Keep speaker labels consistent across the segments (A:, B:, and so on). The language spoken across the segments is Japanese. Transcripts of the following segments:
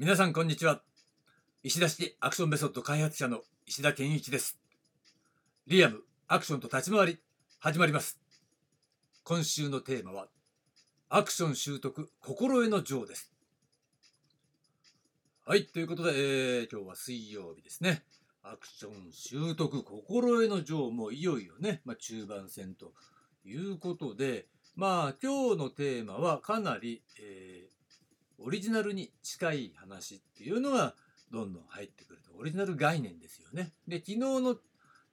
A: 皆さんこんにちは。石田式アクションメソッド開発者の石田健一です。リアムアクションと立ち回り始まります。今週のテーマはアクション習得心得の情です。はいということで、えー、今日は水曜日ですね。アクション習得心得の情もいよいよね、まあ、中盤戦ということでまあ今日のテーマはかなり、えーオリジナルに近い話っていうのがどんどん入ってくるとオリジナル概念ですよね。で昨日の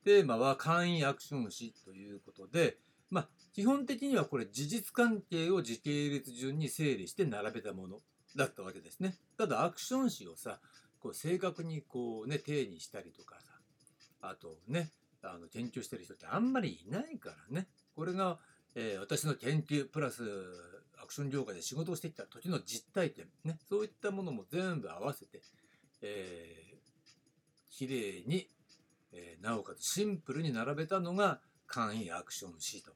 A: テーマは簡易アクション史ということでまあ基本的にはこれ事実関係を時系列順に整理して並べたものだったわけですね。ただアクション史をさこう正確にこうね定にしたりとかさあとねあの研究してる人ってあんまりいないからねこれが、えー、私の研究プラスクション業界で仕事をしてきた時の実体験、ね、そういったものも全部合わせて、えー、綺麗に、えー、なおかつシンプルに並べたのが簡易アクション C と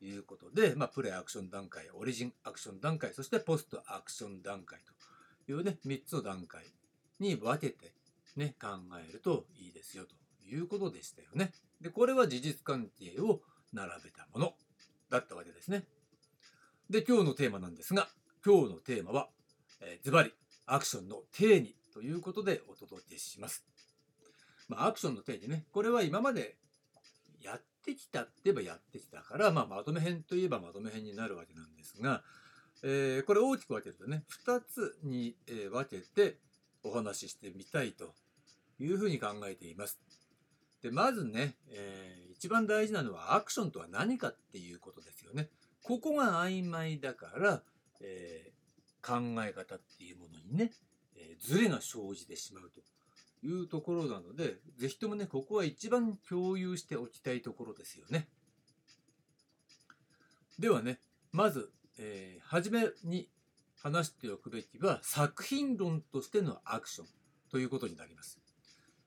A: いうことで、まあ、プレアクション段階、オリジンアクション段階、そしてポストアクション段階というね、3つの段階に分けてね、考えるといいですよということでしたよね。で、これは事実関係を並べたものだったわけですね。で、今日のテーマなんですが、今日のテーマは、えー、ズバリ、アクションの定義ということでお届けします。まあ、アクションの定義ね、これは今までやってきたって言えばやってきたから、まあ、まとめ編といえばまとめ編になるわけなんですが、えー、これ大きく分けるとね、2つに、分けてお話ししてみたいというふうに考えています。で、まずね、えー、一番大事なのはアクションとは何かっていうことですよね。ここが曖昧だから、えー、考え方っていうものにね、えー、ズレが生じてしまうというところなので、ぜひともね、ここは一番共有しておきたいところですよね。ではね、まず、えー、初めに話しておくべきは、作品論としてのアクションということになります。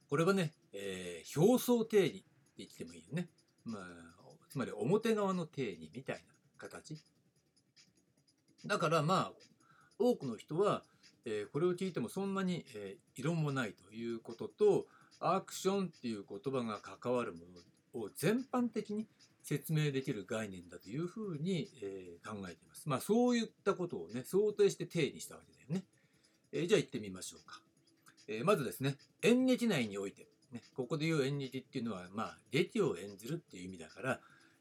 A: これはね、えー、表層定義って言ってもいいよね。まあ、つまり表側の定義みたいな形？だからまあ多くの人は、えー、これを聞いてもそんなに、えー、異論もないということとアクションっていう言葉が関わるものを全般的に説明できる概念だというふうに、えー、考えています。まあそういったことをね想定して定義したわけだよね。えー、じゃあ行ってみましょうか。えー、まずですね演劇内において、ね、ここで言う演劇っていうのはまあ劇を演じるっていう意味だから、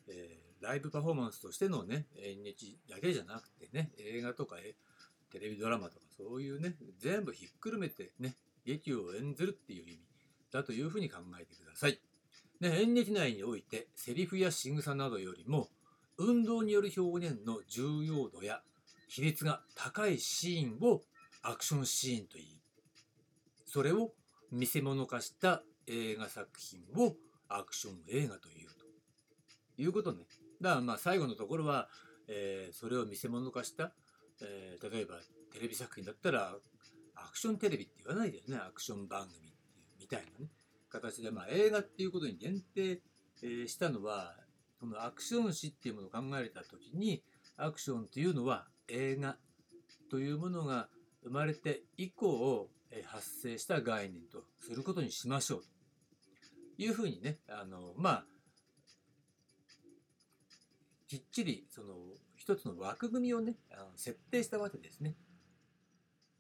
A: えーライブパフォーマンスとしてのね、演劇だけじゃなくてね、映画とかテレビドラマとかそういうね、全部ひっくるめてね、劇を演ずるっていう意味だというふうに考えてください。ね、演劇内において、セリフや仕草などよりも、運動による表現の重要度や比率が高いシーンをアクションシーンといい、それを見せ物化した映画作品をアクション映画というということね。だからまあ最後のところは、えー、それを見せ物化した、えー、例えばテレビ作品だったらアクションテレビって言わないでねアクション番組っていうみたいなね形で、まあ、映画っていうことに限定、えー、したのはそのアクション史っていうものを考えた時にアクションっていうのは映画というものが生まれて以降、え発生した概念とすることにしましょう。というふうにねあのまあきっちりその一つの枠組みをねあの設定したわけですね。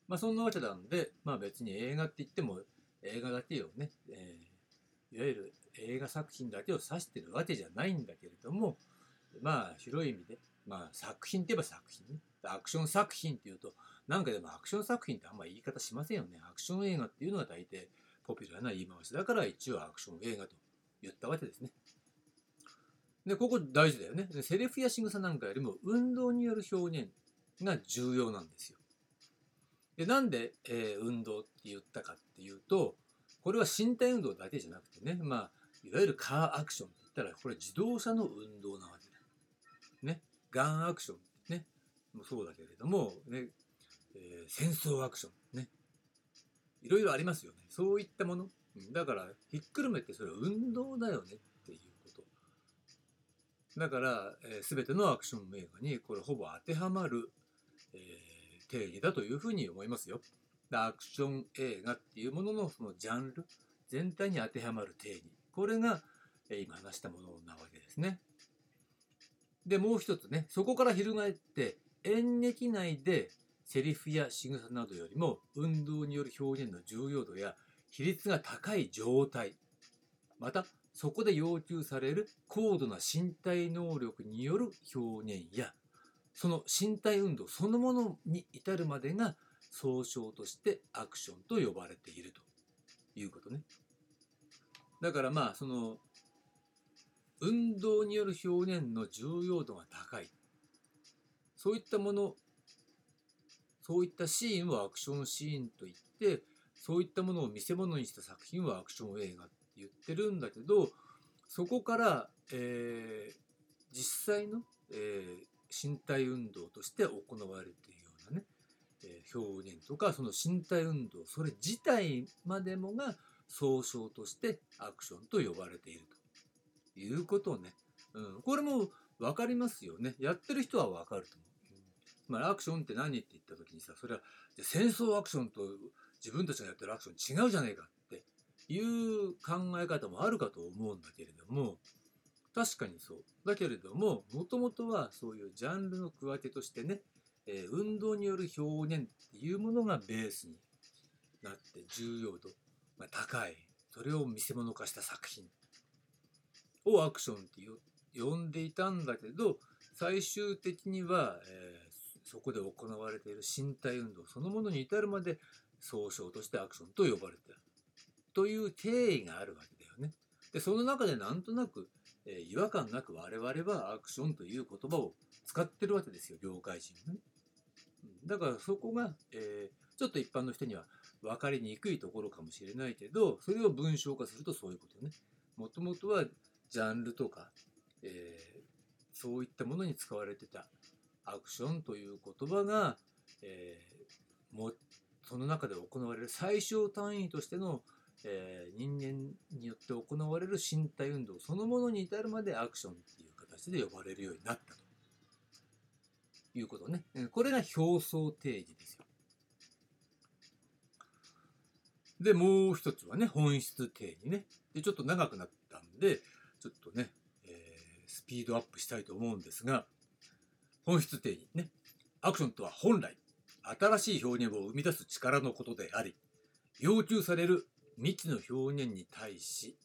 A: まあそんなわけなんで、まあ別に映画って言っても映画だけをね、えー、いわゆる映画作品だけを指してるわけじゃないんだけれども、まあ広い意味で、まあ作品って言えば作品ね。アクション作品っていうと、なんかでもアクション作品ってあんま言い方しませんよね。アクション映画っていうのが大抵ポピュラーな言い回しだから一応アクション映画と言ったわけですね。で、ここ大事だよね。セリフや仕草なんかよりも運動による表現が重要なんですよ。で、なんで、えー、運動って言ったかっていうと、これは身体運動だけじゃなくてね、まあ、いわゆるカーアクションって言ったら、これ自動車の運動なわけだ。ね。ガンアクションね、もそうだけれども、ね、えー、戦争アクションね。いろいろありますよね。そういったもの。だから、ひっくるめてそれは運動だよねだから、えー、全てのアクション映画にこれほぼ当てはまる、えー、定義だというふうに思いますよ。アクション映画っていうもののそのジャンル全体に当てはまる定義これがえ今話したものなわけですね。でもう一つねそこから翻って演劇内でセリフや仕草などよりも運動による表現の重要度や比率が高い状態またそこで要求される高度な身体能力による表現やその身体運動そのものに至るまでが総称としてアクションと呼ばれていると。いうことね。だからまあその運動による表現の重要度が高い。そういったものそういったシーンをアクションシーンといってそういったものを見せ物にした作品はアクション映画。言ってるんだけどそこから、えー、実際の、えー、身体運動として行われているようなね、えー、表現とかその身体運動それ自体までもが総称としてアクションと呼ばれているということをね。うん、これも分かりますよね。やってる人は分かると思う。まあ、アクションって何って言った時にさそれは戦争アクションと自分たちがやってるアクション違うじゃねえかっいう考え方もあるかと思うんだけれども確かにそう。だけれどももともとはそういうジャンルの加え手としてね、えー、運動による表現っていうものがベースになって重要度が高いそれを見せ物化した作品をアクションって呼んでいたんだけど最終的には、えー、そこで行われている身体運動そのものに至るまで総称としてアクションと呼ばれている。という定義があるわけだよね。でその中でなんとなく、えー、違和感なく我々はアクションという言葉を使ってるわけですよ業界人ね。だからそこが、えー、ちょっと一般の人には分かりにくいところかもしれないけどそれを文章化するとそういうことね。もともとはジャンルとか、えー、そういったものに使われてたアクションという言葉が、えー、もその中で行われる最小単位としての、えー、人間によって行われる身体運動そのものに至るまでアクションっていう形で呼ばれるようになったということね。これが表層定義ですよ。で、もう一つはね、本質定義ね。で、ちょっと長くなったんで、ちょっとね、えー、スピードアップしたいと思うんですが、本質定義ね。アクションとは本来、新しい表現を生み出す力のことであり、要求される未知の表現に対し、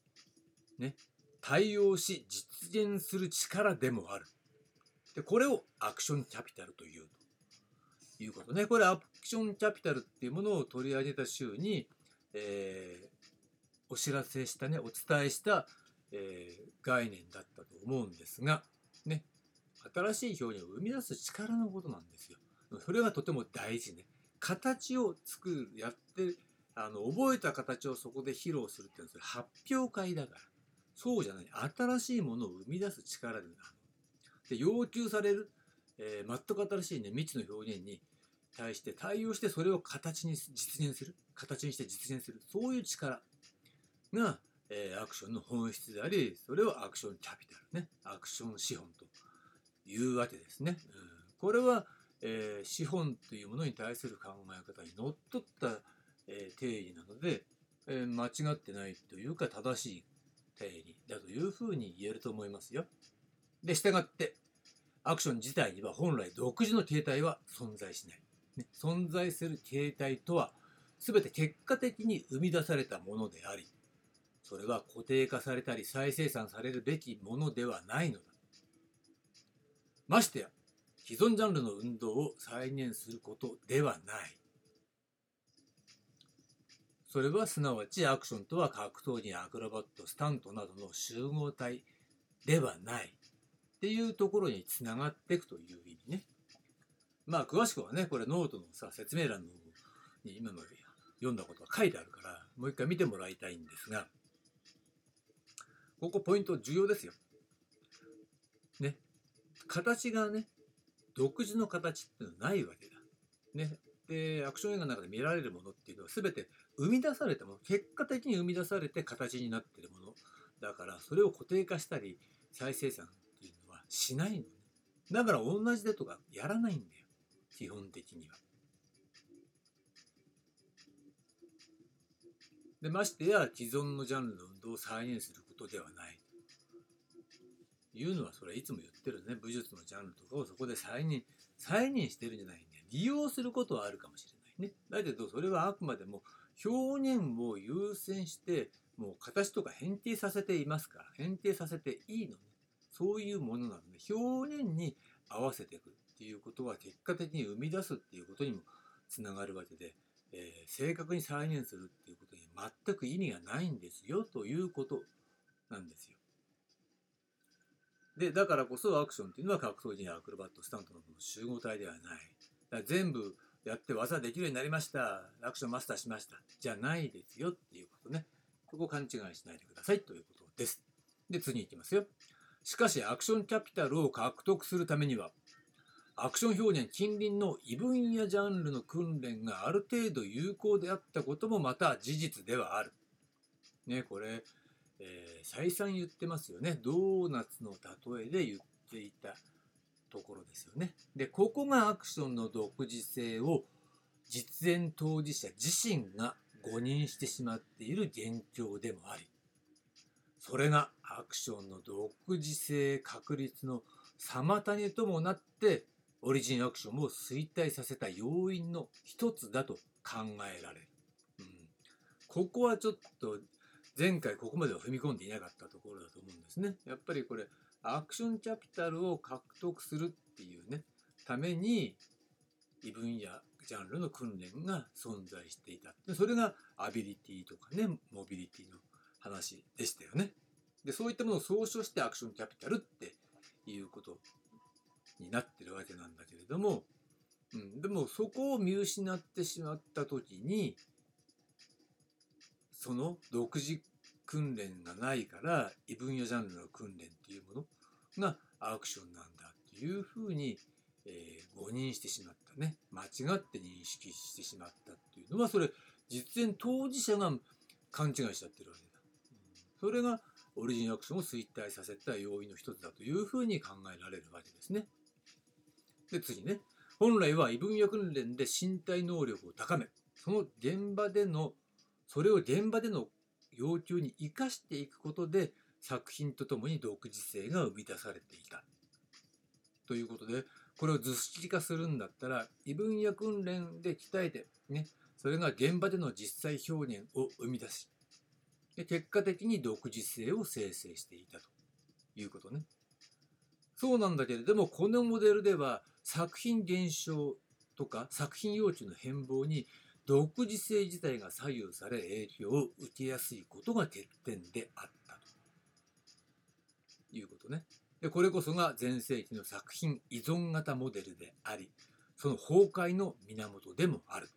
A: ね、対応し実現する力でもある。で、これをアクションキャピタルというということね。これアクションキャピタルっていうものを取り上げた週に、えー、お知らせしたね、お伝えした、えー、概念だったと思うんですが、ね、新しい表現を生み出す力のことなんですよ。それがとても大事ね。形を作る、やって、あの、覚えた形をそこで披露するっていうのは、発表会だから。そうじゃない。新しいものを生み出す力でなる。で、要求される、えー、全く新しいね、未知の表現に対して対応して、それを形に実現する。形にして実現する。そういう力が、えー、アクションの本質であり、それをアクションキャピタルね。アクション資本というわけですね。うん、これは、えー、資本というものに対する考え方にのっとった、えー、定義なので、えー、間違ってないというか正しい定義だというふうに言えると思いますよ。で、従って、アクション自体には本来独自の形態は存在しない。ね、存在する形態とは、全て結果的に生み出されたものであり、それは固定化されたり再生産されるべきものではないのだ。ましてや既存ジャンルの運動を再現することではない。それはすなわちアクションとは格闘技やアクロバットスタントなどの集合体ではないっていうところにつながっていくという意味ね。まあ詳しくはねこれノートのさ説明欄のに今まで読んだことが書いてあるからもう一回見てもらいたいんですがここポイント重要ですよ。ね形がね、独自の形っていうのはないわけだ。ね。で、アクション映画の中で見られるものっていうのは全て生み出されたもの、結果的に生み出されて形になってるもの。だから、それを固定化したり、再生産っていうのはしないのね。だから同じでとかやらないんだよ。基本的には。でましてや既存のジャンルの運動を再現することではないいうのはそれはいつも言ってるね武術のジャンルとかをそこで再現再現してるんじゃないんで利用することはあるかもしれないねだけどそれはあくまでも表現を優先してもう形とか変形させていますから変形させていいのねそういうものなので表現に合わせていくっていうことは結果的に生み出すっていうことにもつながるわけで、えー、正確に再現するっていうことに全く意味がないんですよということなんですよ。で、だからこそアクションっていうのは格闘技やアクロバット、スタントの集合体ではない。全部やって技できるようになりました。アクションマスターしました。じゃないですよっていうことね。ここ勘違いしないでくださいということです。で、次いきますよ。しかし、アクションキャピタルを獲得するためには、アクション表現近隣の異分野ジャンルの訓練がある程度有効であったこともまた事実ではある。ね、これ、えー、再三言ってますよね。ドーナツの例えで言っていたところですよね。で、ここがアクションの独自性を実演当事者自身が誤認してしまっている現状でもあり、それがアクションの独自性確立の妨げともなって、オリジンアクションを衰退させた要因の一つだと考えられる。うん、ここはちょっと前回ここまでは踏み込んでいなかったところだと思うんですね。やっぱりこれアクションキャピタルを獲得するっていうねために異分野ジャンルの訓練が存在していた。それがアビリティとかねモビリティの話でしたよね。でそういったものを総称してアクションキャピタルっていうことになってるわけなんだけれども、うん、でもそこを見失ってしまった時にその独自訓練がないから異分野ジャンルの訓練っていうものがアクションなんだっていうふうに、えー、誤認してしまったね間違って認識してしまったっていうのはそれ実演当事者が勘違いしちゃってるわけだ。それがオリジンアクションを衰退させた要因の一つだというふうに考えられるわけですね。で次ね本来は異分野訓練で身体能力を高めその現場でのそれを現場での要求に生かしていくことで作品とともに独自性が生み出されていた。ということでこれを図式化するんだったら異分野訓練で鍛えてねそれが現場での実際表現を生み出しで結果的に独自性を生成していたということね。そうなんだけれどもこのモデルでは作品現象とか作品用地の変貌に独自性自体が左右され影響を受けやすいことが欠点であったいうことね。でこれこそが前世紀の作品依存型モデルでありその崩壊の源でもある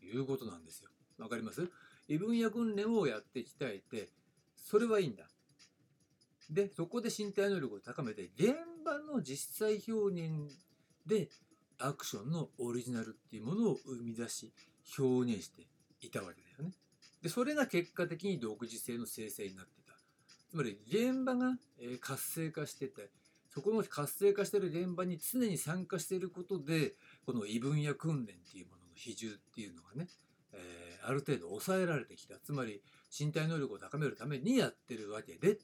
A: ということなんですよ。わかります？異分野訓練をやって鍛えてそれはいいんだ。でそこで身体能力を高めて現場の実際表現でアクションのオリジナルっていうものを生み出し表現していたわけだよね。でそれが結果的に独自性の生成になって。つまり現場が活性化しててそこの活性化している現場に常に参加していることでこの異分野訓練っていうものの比重っていうのがね、えー、ある程度抑えられてきた。つまり身体能力を高めるためにやってるわけでってい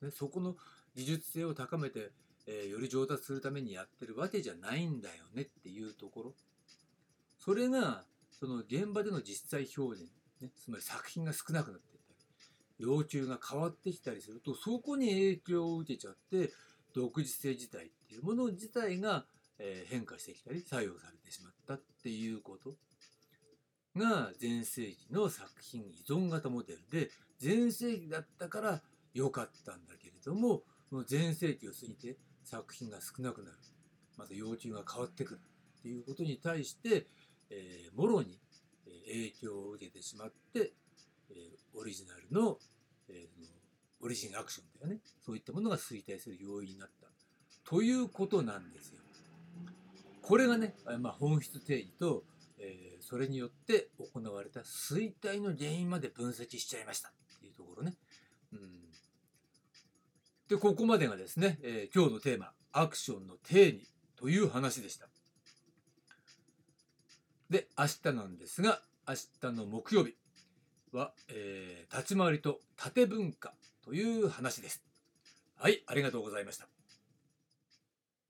A: うね。そこの技術性を高めて、えー、より上達するためにやってるわけじゃないんだよねっていうところ。それがその現場での実際表現、ね、つまり作品が少なくなっていったり要求が変わってきたりするとそこに影響を受けちゃって独自性自体っていうもの自体が、変化してきたり作用されてしまったっていうことが前世紀の作品依存型モデルで前世紀だったから良かったんだけれども前世紀を過ぎて作品が少なくなる。また要求が変わってくるっていうことに対してえ、もろに影響を受けてしまって、え、オリジナルの,、えー、オリジンアクションだよねそういったものが衰退する要因になったということなんですよ。これがね、まあ、本質定義と、えー、それによって行われた衰退の原因まで分析しちゃいましたっていうところね。うん、でここまでがですね、えー、今日のテーマアクションの定義という話でした。で、明日なんですが、明日の木曜日、は、えー立ち回りと縦文化という話です。はい、ありがとうございました。